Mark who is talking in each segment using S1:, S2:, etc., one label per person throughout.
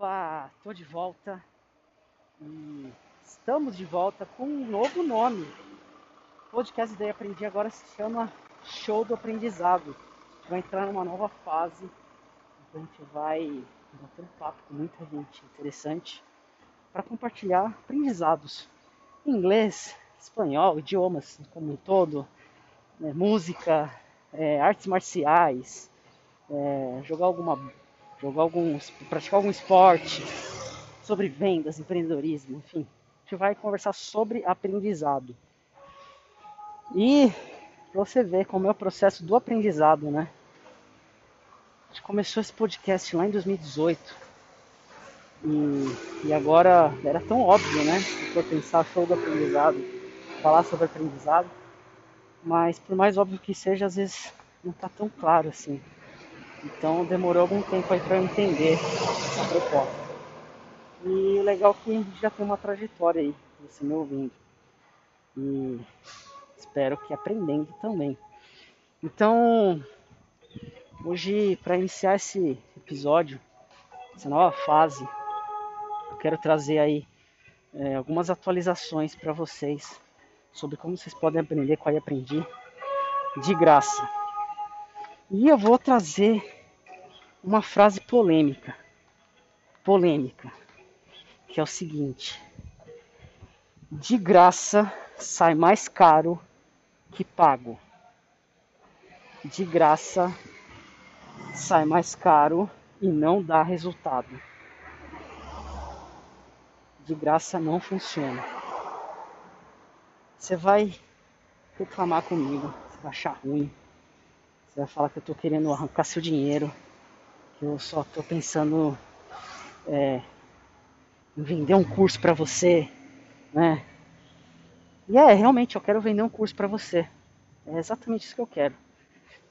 S1: Opa, tô de volta e estamos de volta com um novo nome. O podcast Ideia Aprendi agora se chama Show do Aprendizado. A gente vai entrar numa nova fase. A gente vai bater um papo com muita gente interessante para compartilhar aprendizados inglês, espanhol, idiomas como um todo, né, música, é, artes marciais, é, jogar alguma jogar alguns, praticar algum esporte, sobre vendas, empreendedorismo, enfim. A gente vai conversar sobre aprendizado. E você ver como é o processo do aprendizado, né? A gente começou esse podcast lá em 2018. E, e agora era tão óbvio, né? Se for pensar show do aprendizado, falar sobre aprendizado. Mas por mais óbvio que seja, às vezes não está tão claro assim. Então demorou algum tempo aí para eu entender a proposta. E o legal é que a gente já tem uma trajetória aí, você me ouvindo. E espero que aprendendo também. Então, hoje para iniciar esse episódio, essa nova fase, eu quero trazer aí é, algumas atualizações para vocês sobre como vocês podem aprender com a Aprendi de graça. E eu vou trazer uma frase polêmica. Polêmica. Que é o seguinte: De graça sai mais caro que pago. De graça sai mais caro e não dá resultado. De graça não funciona. Você vai reclamar comigo, você vai achar ruim você vai falar que eu tô querendo arrancar seu dinheiro, que eu só tô pensando é, em vender um curso para você, né? E é, realmente, eu quero vender um curso para você. É exatamente isso que eu quero.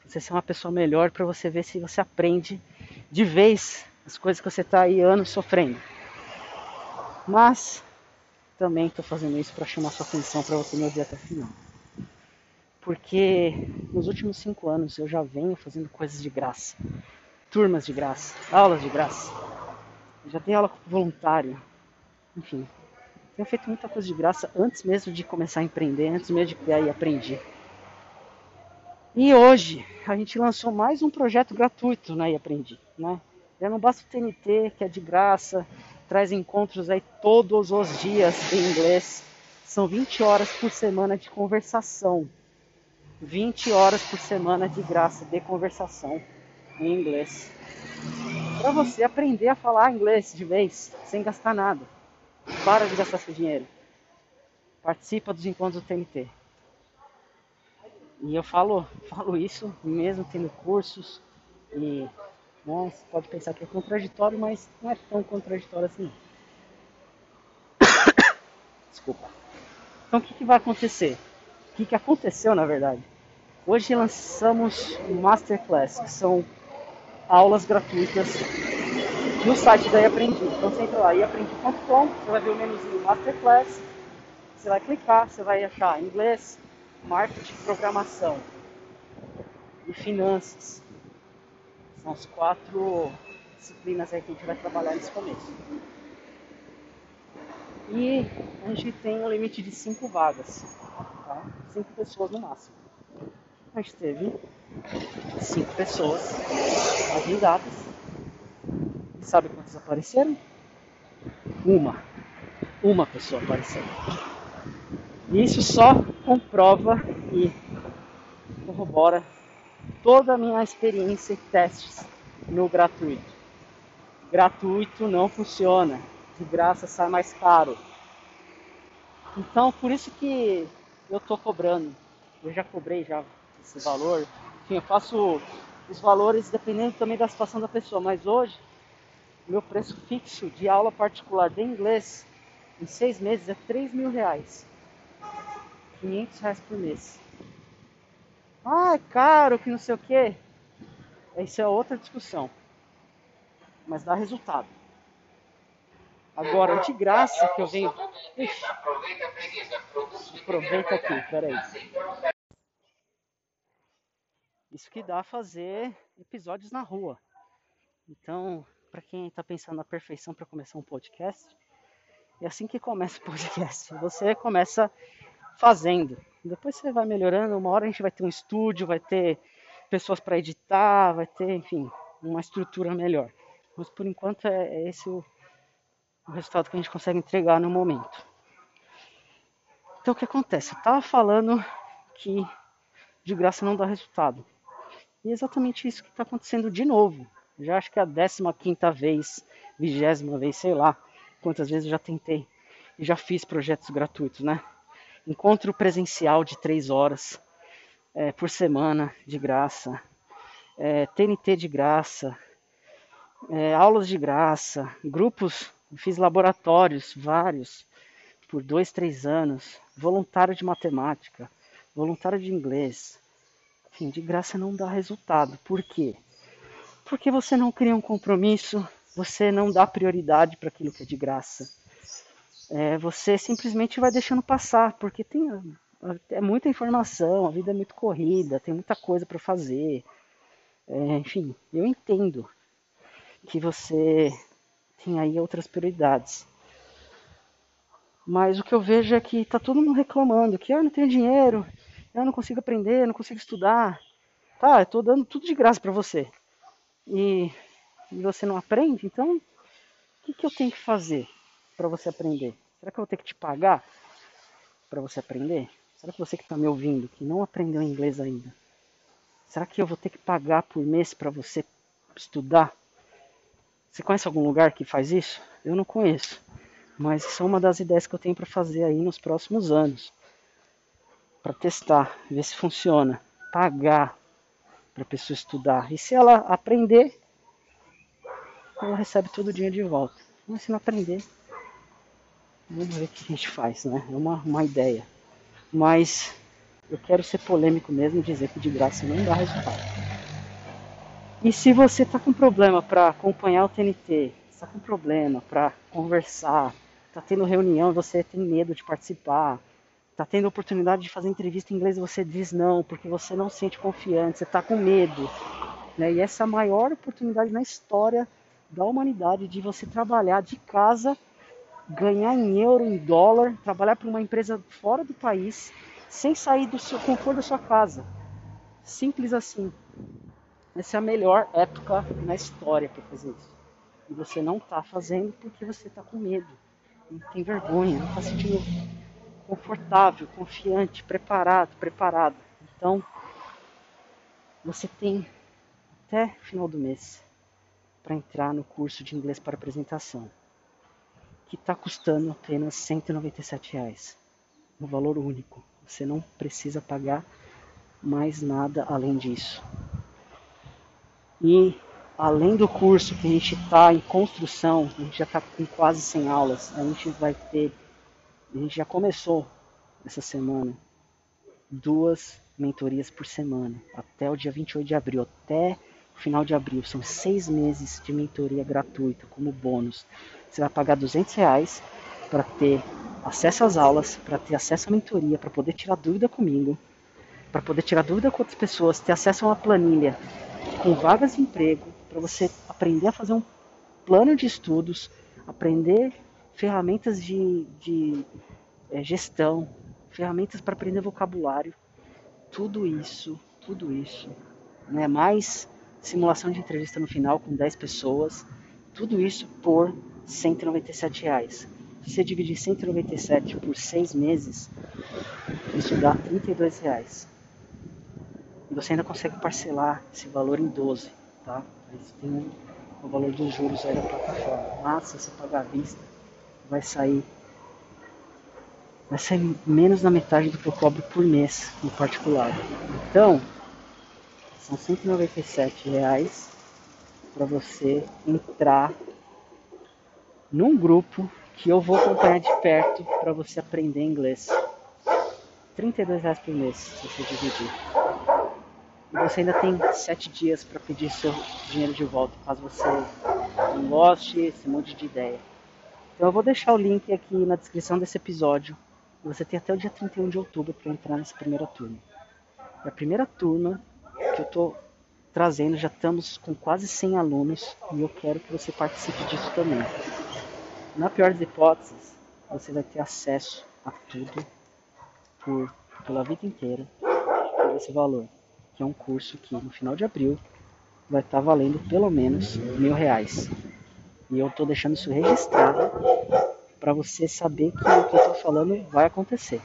S1: Você ser uma pessoa melhor para você ver se você aprende de vez as coisas que você tá aí anos sofrendo. Mas também estou fazendo isso para chamar sua atenção para você me ouvir até o final porque nos últimos cinco anos eu já venho fazendo coisas de graça, turmas de graça, aulas de graça. Já dei aula voluntário, enfim, tenho feito muita coisa de graça antes mesmo de começar a empreender, antes mesmo de criar e aprender. E hoje a gente lançou mais um projeto gratuito na né, Aprendi, né? Já não basta o TNT, que é de graça, traz encontros aí todos os dias em inglês. São 20 horas por semana de conversação 20 horas por semana de graça de conversação em inglês. Para você aprender a falar inglês de vez, sem gastar nada. Para de gastar seu dinheiro. Participa dos encontros do TNT. E eu falo, falo isso mesmo tendo cursos e né, você pode pensar que é contraditório, mas não é tão contraditório assim. Desculpa. Então o que, que vai acontecer? O que, que aconteceu na verdade? Hoje lançamos Masterclass, que são aulas gratuitas no site da Iaprendi. Então você entra lá, iaprendi.com, você vai ver o menuzinho Masterclass, você vai clicar, você vai achar inglês, marketing, programação e finanças. São as quatro disciplinas aí que a gente vai trabalhar nesse começo. E a gente tem um limite de cinco vagas, tá? cinco pessoas no máximo gente teve cinco pessoas agendadas. E sabe quantas apareceram? Uma. Uma pessoa apareceu. E isso só comprova e corrobora toda a minha experiência e testes no gratuito. Gratuito não funciona, de graça sai mais caro. Então, por isso que eu tô cobrando. Eu já cobrei já esse valor. Enfim, eu faço os valores dependendo também da situação da pessoa, mas hoje meu preço fixo de aula particular de inglês em seis meses é 3 mil reais. 500 reais por mês. Ah, é caro, que não sei o que. Isso é outra discussão. Mas dá resultado. Agora, de graça que eu venho. Ixi, aproveita aqui, peraí. Isso que dá fazer episódios na rua. Então, para quem está pensando na perfeição para começar um podcast, é assim que começa o podcast. Você começa fazendo. Depois você vai melhorando. Uma hora a gente vai ter um estúdio, vai ter pessoas para editar, vai ter, enfim, uma estrutura melhor. Mas por enquanto é, é esse o, o resultado que a gente consegue entregar no momento. Então o que acontece? Eu estava falando que de graça não dá resultado. E é exatamente isso que está acontecendo de novo. Já acho que é a 15 quinta vez, vigésima vez, sei lá quantas vezes eu já tentei e já fiz projetos gratuitos, né? Encontro presencial de três horas é, por semana de graça, é, TNT de graça, é, aulas de graça, grupos, fiz laboratórios vários por dois, três anos, voluntário de matemática, voluntário de inglês. Enfim, de graça não dá resultado. Por quê? Porque você não cria um compromisso, você não dá prioridade para aquilo que é de graça. É, você simplesmente vai deixando passar, porque tem é muita informação, a vida é muito corrida, tem muita coisa para fazer. É, enfim, eu entendo que você tem aí outras prioridades. Mas o que eu vejo é que tá todo mundo reclamando que ah, não tenho dinheiro, eu não consigo aprender, eu não consigo estudar. Tá, eu tô dando tudo de graça para você. E, e, você não aprende, então o que, que eu tenho que fazer para você aprender? Será que eu vou ter que te pagar para você aprender? Será que você que está me ouvindo, que não aprendeu inglês ainda, será que eu vou ter que pagar por mês para você estudar? Você conhece algum lugar que faz isso? Eu não conheço. Mas isso é uma das ideias que eu tenho para fazer aí nos próximos anos. Para testar, ver se funciona. Pagar para a pessoa estudar. E se ela aprender, ela recebe todo o dinheiro de volta. Mas se não aprender, vamos ver o que a gente faz, né? É uma, uma ideia. Mas eu quero ser polêmico mesmo e dizer que de graça não dá resultado. E se você está com problema para acompanhar o TNT, está com problema para conversar, tá tendo reunião você tem medo de participar, tá tendo oportunidade de fazer entrevista em inglês e você diz não, porque você não se sente confiante, você tá com medo. Né? E essa é a maior oportunidade na história da humanidade de você trabalhar de casa, ganhar em euro, em dólar, trabalhar para uma empresa fora do país, sem sair do seu conforto da sua casa. Simples assim. Essa é a melhor época na história para fazer isso. E você não está fazendo porque você está com medo não tem vergonha, não está se sentindo confortável, confiante, preparado, preparado. Então, você tem até final do mês para entrar no curso de inglês para apresentação, que está custando apenas 197 reais, um valor único. Você não precisa pagar mais nada além disso. E além do curso que a gente está em construção, a gente já está com quase 100 aulas, a gente vai ter, a gente já começou essa semana, duas mentorias por semana, até o dia 28 de abril, até o final de abril. São seis meses de mentoria gratuita como bônus. Você vai pagar 200 reais para ter acesso às aulas, para ter acesso à mentoria, para poder tirar dúvida comigo, para poder tirar dúvida com outras pessoas, ter acesso a uma planilha com vagas de emprego, para você aprender a fazer um plano de estudos, aprender ferramentas de, de é, gestão, ferramentas para aprender vocabulário, tudo isso, tudo isso, né? mais simulação de entrevista no final com 10 pessoas, tudo isso por 197 reais. Se você dividir 197 por 6 meses, isso dá 32 reais. E você ainda consegue parcelar esse valor em 12, tá? Mas tem o valor dos juros aí da plataforma. Mas se você pagar à vista, vai sair vai sair menos da metade do que eu cobro por mês no particular. Então, são 197 reais para você entrar num grupo que eu vou acompanhar de perto para você aprender inglês. 32 reais por mês se você dividir. E você ainda tem sete dias para pedir seu dinheiro de volta, caso você não goste, esse monte de ideia. Então eu vou deixar o link aqui na descrição desse episódio. Você tem até o dia 31 de outubro para entrar nessa primeira turma. É a primeira turma que eu tô trazendo, já estamos com quase 100 alunos e eu quero que você participe disso também. Na pior das hipóteses, você vai ter acesso a tudo por, pela vida inteira por esse valor, que é um curso que no final de abril vai estar valendo pelo menos mil reais. E eu estou deixando isso registrado para você saber que o que eu estou falando vai acontecer.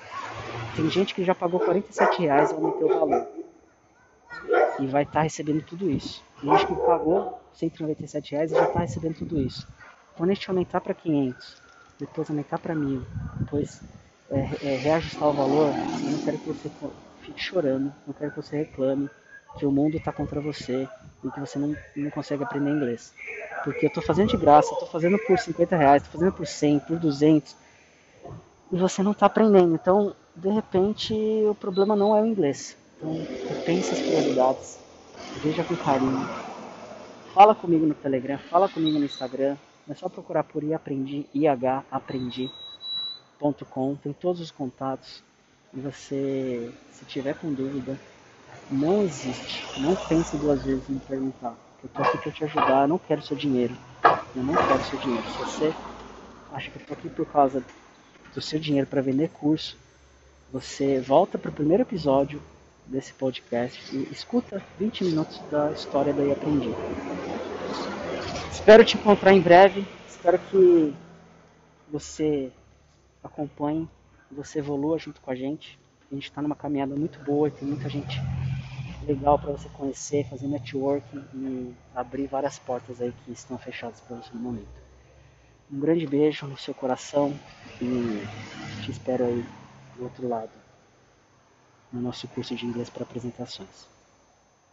S1: Tem gente que já pagou 47 reais e aumentou o valor. E vai estar tá recebendo tudo isso. Tem gente que pagou 197 reais e já está recebendo tudo isso. Quando a gente aumentar para 500, depois aumentar para mil, depois é, é, reajustar o valor, eu não quero que você fique chorando, não quero que você reclame que o mundo está contra você e que você não, não consegue aprender inglês. Porque eu estou fazendo de graça, estou fazendo por 50 reais, estou fazendo por 100, por 200 e você não está aprendendo. Então, de repente, o problema não é o inglês. Então, repense as prioridades, veja com carinho. Fala comigo no Telegram, fala comigo no Instagram. É só procurar por iaprendi, iaprendi.com, tem todos os contatos. E você, se tiver com dúvida, não existe. Não pense duas vezes em perguntar. Eu tô aqui para te ajudar, eu não quero seu dinheiro. Eu não quero seu dinheiro. Se você acha que eu tô aqui por causa do seu dinheiro para vender curso, você volta para o primeiro episódio desse podcast e escuta 20 minutos da história da Aprendi. Espero te encontrar em breve. Espero que você acompanhe, você evolua junto com a gente. A gente está numa caminhada muito boa e tem muita gente legal para você conhecer, fazer networking e abrir várias portas aí que estão fechadas para você no momento. Um grande beijo no seu coração e te espero aí do outro lado no nosso curso de inglês para apresentações.